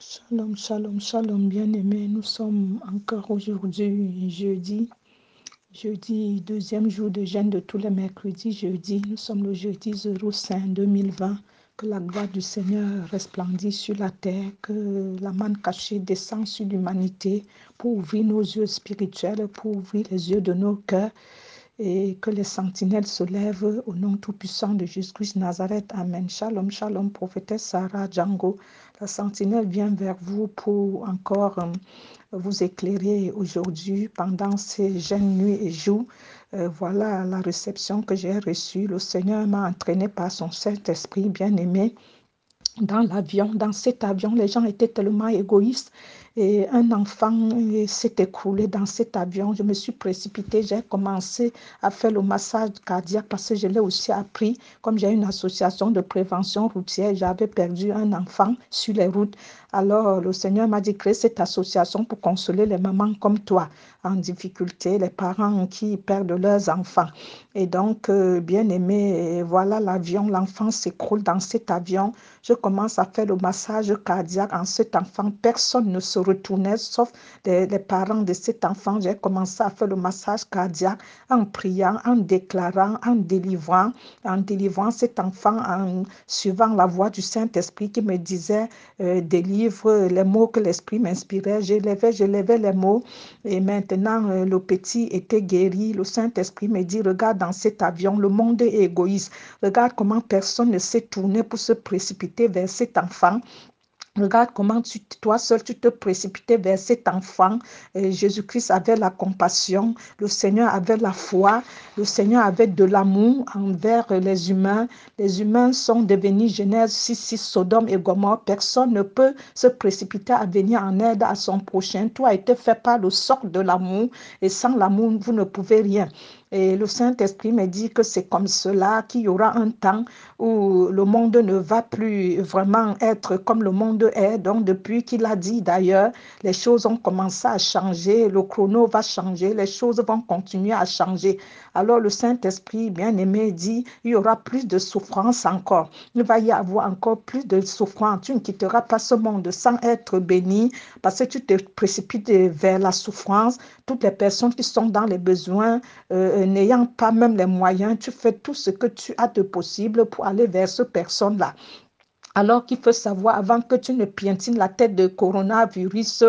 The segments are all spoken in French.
Shalom, shalom, shalom, bien-aimés. Nous sommes encore aujourd'hui jeudi, jeudi, deuxième jour de jeûne de tous les mercredis, jeudi. Nous sommes le jeudi 0 saint 2020. Que la gloire du Seigneur resplendisse sur la terre, que la manne cachée descend sur l'humanité pour ouvrir nos yeux spirituels, pour ouvrir les yeux de nos cœurs et que les sentinelles se lèvent au nom tout-puissant de Jésus-Christ Nazareth. Amen. Shalom, shalom, prophétesse Sarah Django. La sentinelle vient vers vous pour encore euh, vous éclairer aujourd'hui pendant ces jeunes nuits et jours. Euh, voilà la réception que j'ai reçue. Le Seigneur m'a entraîné par son Saint-Esprit bien-aimé dans l'avion, dans cet avion, les gens étaient tellement égoïstes et un enfant s'est écroulé dans cet avion. Je me suis précipitée, j'ai commencé à faire le massage cardiaque parce que je l'ai aussi appris. Comme j'ai une association de prévention routière, j'avais perdu un enfant sur les routes. Alors le Seigneur m'a dit créer cette association pour consoler les mamans comme toi en difficulté, les parents qui perdent leurs enfants. Et donc, euh, bien aimé, voilà l'avion, l'enfant s'écroule dans cet avion. Je commence à faire le massage cardiaque en cet enfant. Personne ne se retournait, sauf les, parents de cet enfant. J'ai commencé à faire le massage cardiaque en priant, en déclarant, en délivrant, en délivrant cet enfant, en suivant la voix du Saint-Esprit qui me disait euh, délivre les mots que l'Esprit m'inspirait. Je levais, je levais les mots. Et maintenant, euh, le petit était guéri. Le Saint-Esprit me dit, regarde dans cet avion, le monde est égoïste. Regarde comment personne ne s'est tourné pour se précipiter vers cet enfant. Regarde comment toi seul tu te précipitais vers cet enfant. Jésus-Christ avait la compassion, le Seigneur avait la foi, le Seigneur avait de l'amour envers les humains. Les humains sont devenus Genèse 6, 6, Sodome et Gomorre. Personne ne peut se précipiter à venir en aide à son prochain. Toi a été fait par le socle de l'amour et sans l'amour, vous ne pouvez rien. Et le Saint-Esprit me dit que c'est comme cela qu'il y aura un temps où le monde ne va plus vraiment être comme le monde est. Donc, depuis qu'il a dit d'ailleurs, les choses ont commencé à changer, le chrono va changer, les choses vont continuer à changer. Alors, le Saint-Esprit, bien aimé, dit, il y aura plus de souffrance encore. Il va y avoir encore plus de souffrance. Tu ne quitteras pas ce monde sans être béni parce que tu te précipites vers la souffrance. Toutes les personnes qui sont dans les besoins, euh, n'ayant pas même les moyens, tu fais tout ce que tu as de possible pour aller vers cette personne-là. Alors qu'il faut savoir, avant que tu ne piétines la tête de coronavirus,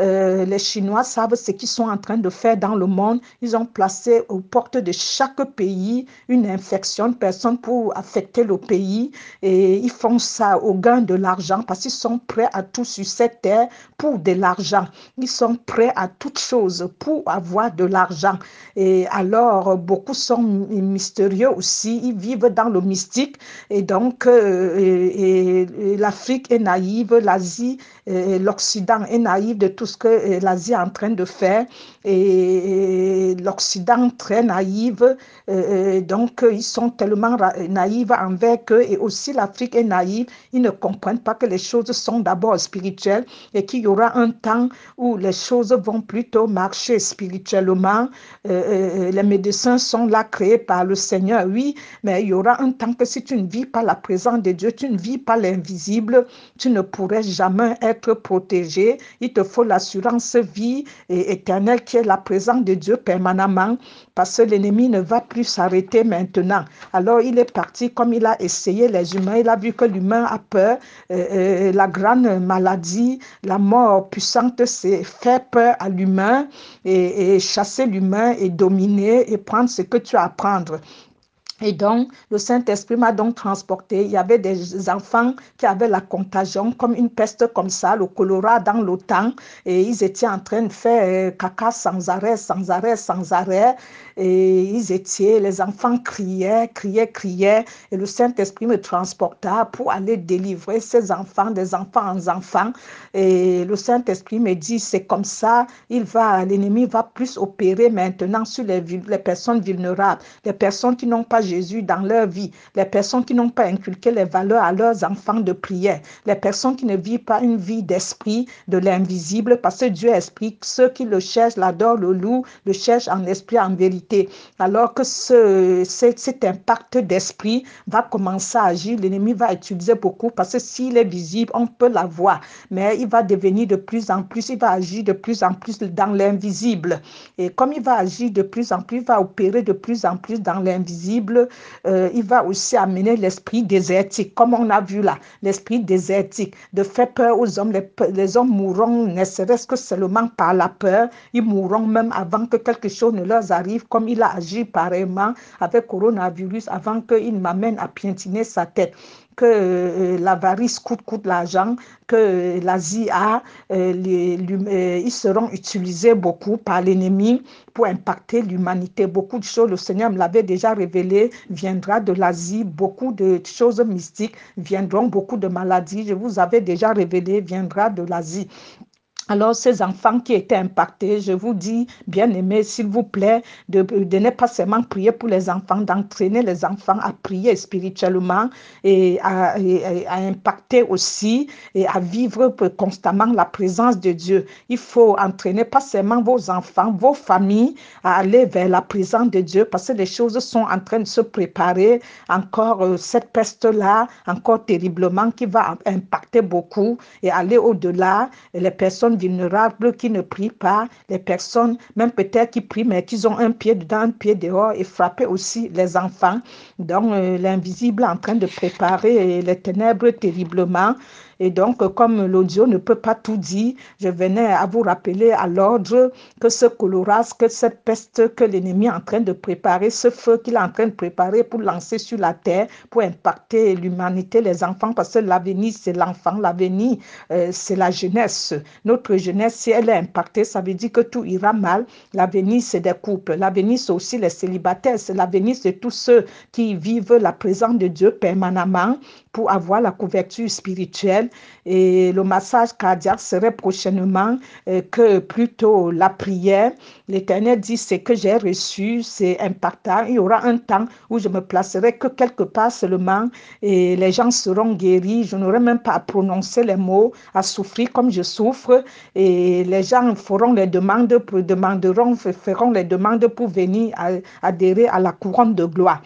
euh, les Chinois savent ce qu'ils sont en train de faire dans le monde. Ils ont placé aux portes de chaque pays une infection de personnes pour affecter le pays. Et ils font ça au gain de l'argent parce qu'ils sont prêts à tout sur cette terre pour de l'argent. Ils sont prêts à toute chose pour avoir de l'argent. Et alors, beaucoup sont mystérieux aussi. Ils vivent dans le mystique. Et donc, euh, l'Afrique est naïve, l'Asie, l'Occident est naïf de tout ce que l'Asie est en train de faire et l'Occident très naïf. Donc, ils sont tellement naïfs envers eux et aussi l'Afrique est naïve. Ils ne comprennent pas que les choses sont d'abord spirituelles et qu'il y aura un temps où les choses vont plutôt marcher spirituellement. Les médecins sont là créés par le Seigneur, oui, mais il y aura un temps que si tu ne vis pas la présence de Dieu, tu ne vis pas l'invisible, tu ne pourrais jamais être protégé. Il te faut l'assurance vie éternelle qui la présence de Dieu permanemment parce que l'ennemi ne va plus s'arrêter maintenant. Alors il est parti comme il a essayé les humains. Il a vu que l'humain a peur. Euh, euh, la grande maladie, la mort puissante, c'est faire peur à l'humain et, et chasser l'humain et dominer et prendre ce que tu as à prendre. Et donc, le Saint-Esprit m'a donc transporté. Il y avait des enfants qui avaient la contagion, comme une peste comme ça, le choléra dans l'OTAN. Et ils étaient en train de faire euh, caca sans arrêt, sans arrêt, sans arrêt. Et ils étaient, les enfants criaient, criaient, criaient. Et le Saint-Esprit me transporta pour aller délivrer ces enfants, des enfants en enfants. Et le Saint-Esprit me dit, c'est comme ça, il va, l'ennemi va plus opérer maintenant sur les, les personnes vulnérables, les personnes qui n'ont pas Jésus dans leur vie, les personnes qui n'ont pas inculqué les valeurs à leurs enfants de prière, les personnes qui ne vivent pas une vie d'esprit de l'invisible, parce que Dieu explique ceux qui le cherchent, l'adorent, le louent, le cherchent en esprit, en vérité. Alors que ce, cet impact d'esprit va commencer à agir, l'ennemi va utiliser beaucoup parce que s'il est visible, on peut la voir, mais il va devenir de plus en plus, il va agir de plus en plus dans l'invisible. Et comme il va agir de plus en plus, il va opérer de plus en plus dans l'invisible, euh, il va aussi amener l'esprit désertique, comme on a vu là, l'esprit désertique, de faire peur aux hommes. Les, hommes mourront, ne serait-ce que seulement par la peur, ils mourront même avant que quelque chose ne leur arrive, comme il a agi pareillement avec coronavirus, avant qu'il m'amène à piétiner sa tête que euh, l'avarice coûte, coûte l'argent, que l'Asie a, euh, euh, ils seront utilisés beaucoup par l'ennemi pour impacter l'humanité. Beaucoup de choses, le Seigneur me l'avait déjà révélé, viendra de l'Asie. Beaucoup de choses mystiques viendront, beaucoup de maladies, je vous avais déjà révélé, viendra de l'Asie. Alors, ces enfants qui étaient impactés, je vous dis, bien aimés, s'il vous plaît, de, ne pas seulement prier pour les enfants, d'entraîner les enfants à prier spirituellement et à, à, impacter aussi et à vivre constamment la présence de Dieu. Il faut entraîner pas seulement vos enfants, vos familles à aller vers la présence de Dieu parce que les choses sont en train de se préparer. Encore euh, cette peste-là, encore terriblement, qui va impacter beaucoup et aller au-delà. Les personnes vulnérables qui ne prient pas, les personnes, même peut-être qui prient, mais qui ont un pied dedans, un pied dehors, et frapper aussi les enfants. Donc, euh, l'invisible en train de préparer les ténèbres terriblement. Et donc, comme l'audio ne peut pas tout dire, je venais à vous rappeler à l'ordre que ce coloras, que cette peste que l'ennemi est en train de préparer, ce feu qu'il est en train de préparer pour lancer sur la terre, pour impacter l'humanité, les enfants, parce que l'avenir, c'est l'enfant, l'avenir, euh, c'est la jeunesse. Notre jeunesse, si elle est impactée, ça veut dire que tout ira mal. L'avenir, c'est des couples. L'avenir, c'est aussi les célibataires. L'avenir, c'est tous ceux qui vivent la présence de Dieu permanemment pour avoir la couverture spirituelle et le massage cardiaque serait prochainement euh, que plutôt la prière. L'Éternel dit ce que j'ai reçu, c'est impactant. Il y aura un temps où je me placerai que quelque part seulement et les gens seront guéris. Je n'aurai même pas à prononcer les mots, à souffrir comme je souffre et les gens feront les demandes, demanderont, feront les demandes pour venir adhérer à la couronne de gloire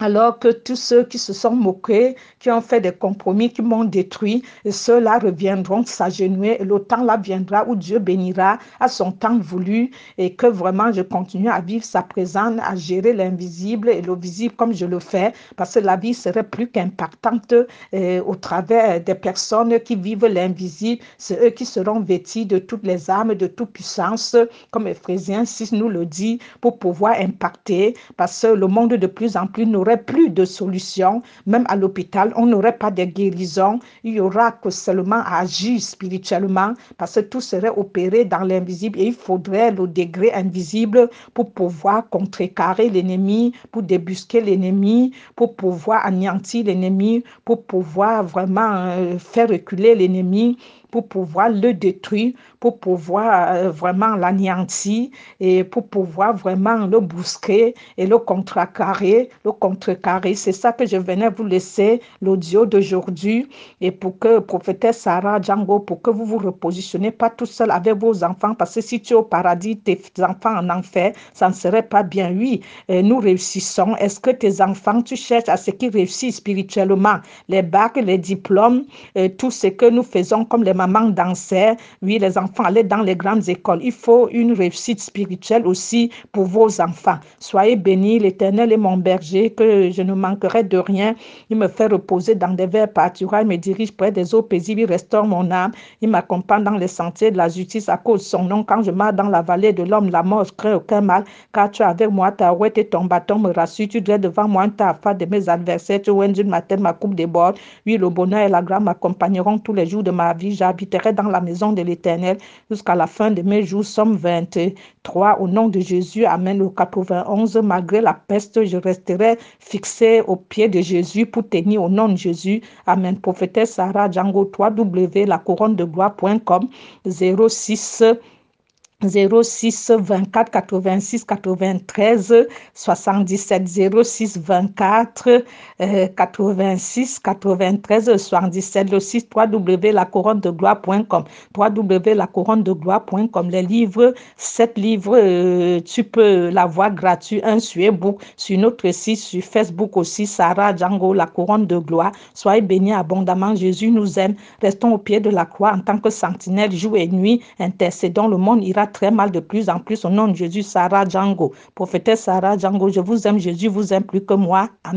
alors que tous ceux qui se sont moqués, qui ont fait des compromis, qui m'ont détruit, ceux-là reviendront s'agenouiller et le temps là viendra où Dieu bénira à son temps voulu et que vraiment je continue à vivre sa présence, à gérer l'invisible et le visible comme je le fais, parce que la vie serait plus qu'impactante euh, au travers des personnes qui vivent l'invisible. C'est eux qui seront vêtus de toutes les armes, de toute puissance, comme Ephésiens 6 nous le dit, pour pouvoir impacter, parce que le monde de plus en plus n'aurait plus de solution, même à l'hôpital, on n'aurait pas de guérison, il y aura que seulement à agir spirituellement parce que tout serait opéré dans l'invisible et il faudrait le degré invisible pour pouvoir contrecarrer l'ennemi, pour débusquer l'ennemi, pour pouvoir anéantir l'ennemi, pour pouvoir vraiment euh, faire reculer l'ennemi pour pouvoir le détruire, pour pouvoir euh, vraiment l'anéantir et pour pouvoir vraiment le bousquer et le contrecarrer, le contrecarrer. C'est ça que je venais vous laisser l'audio d'aujourd'hui et pour que prophétesse Sarah Django, pour que vous vous repositionnez pas tout seul avec vos enfants parce que si tu es au paradis, tes enfants en enfer, ça ne serait pas bien. Oui, nous réussissons. Est-ce que tes enfants, tu cherches à ce qu'ils réussissent spirituellement, les bacs, les diplômes, euh, tout ce que nous faisons comme les maman dansait, oui, les enfants allaient dans les grandes écoles. Il faut une réussite spirituelle aussi pour vos enfants. Soyez bénis, l'Éternel est mon berger, que je ne manquerai de rien. Il me fait reposer dans des verres pâturages, il me dirige près des eaux paisibles, il restaure mon âme. Il m'accompagne dans les sentiers de la justice à cause de son nom. Quand je marche dans la vallée de l'homme, la mort, je crains aucun mal, car tu es avec moi, ta rouette et ton bâton me rassure. Tu dresses devant moi ta face de mes adversaires. Tu d'une ma tête, ma coupe déborde. Oui, le bonheur et la grâce m'accompagneront tous les jours de ma vie j'habiterai dans la maison de l'Éternel jusqu'à la fin de mes jours. Somme 23. Au nom de Jésus, Amen. Le 91. Malgré la peste, je resterai fixé au pied de Jésus pour tenir au nom de Jésus. Amen. Prophétesse Sarah Django 3W, la couronne de gloire.com 06 06 24 86 93 77 06 24 86 93 77 le site www.lacouronne-de-gloire.com www.lacouronne-de-gloire.com les livres sept livres euh, tu peux l'avoir gratuit un sur ebook sur notre site sur Facebook aussi Sarah Django la couronne de gloire. Soyez bénis abondamment Jésus nous aime. Restons au pied de la croix en tant que sentinelle jour et nuit. Intercédons le monde ira très mal de plus en plus. Au nom de Jésus, Sarah Django, prophétesse Sarah Django, je vous aime, Jésus vous aime plus que moi. Amen.